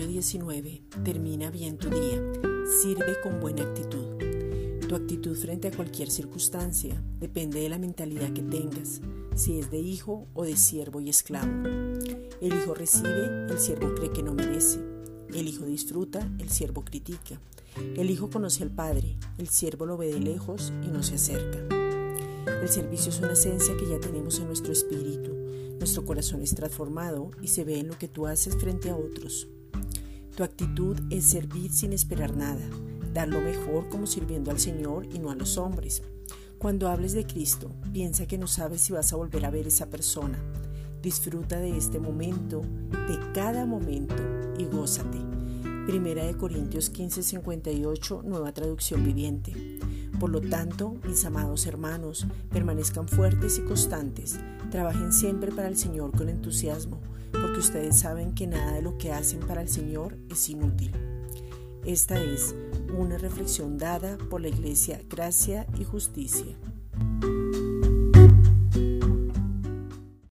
19. Termina bien tu día. Sirve con buena actitud. Tu actitud frente a cualquier circunstancia depende de la mentalidad que tengas, si es de hijo o de siervo y esclavo. El hijo recibe, el siervo cree que no merece. El hijo disfruta, el siervo critica. El hijo conoce al Padre, el siervo lo ve de lejos y no se acerca. El servicio es una esencia que ya tenemos en nuestro espíritu. Nuestro corazón es transformado y se ve en lo que tú haces frente a otros. Tu actitud es servir sin esperar nada, dar lo mejor como sirviendo al Señor y no a los hombres. Cuando hables de Cristo, piensa que no sabes si vas a volver a ver esa persona. Disfruta de este momento, de cada momento y gózate. Primera de Corintios 15:58, nueva traducción viviente. Por lo tanto, mis amados hermanos, permanezcan fuertes y constantes, trabajen siempre para el Señor con entusiasmo, porque ustedes saben que nada de lo que hacen para el Señor es inútil. Esta es una reflexión dada por la Iglesia Gracia y Justicia.